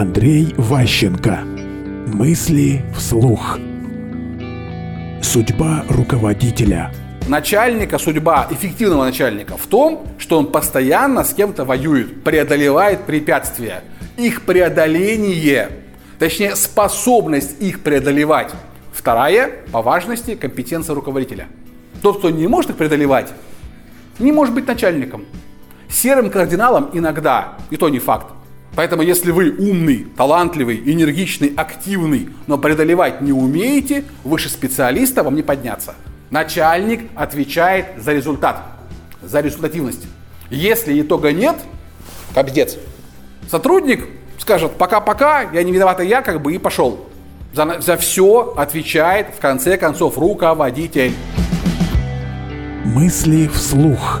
Андрей Ващенко. Мысли вслух. Судьба руководителя. Начальника, судьба эффективного начальника в том, что он постоянно с кем-то воюет, преодолевает препятствия. Их преодоление, точнее способность их преодолевать. Вторая, по важности, компетенция руководителя. Тот, кто не может их преодолевать, не может быть начальником. Серым кардиналом иногда, и то не факт. Поэтому если вы умный, талантливый, энергичный, активный, но преодолевать не умеете, выше специалиста вам не подняться. Начальник отвечает за результат, за результативность. Если итога нет, кобздец. Сотрудник скажет пока-пока, я не виноват, я как бы и пошел. За, за все отвечает в конце концов руководитель. Мысли вслух.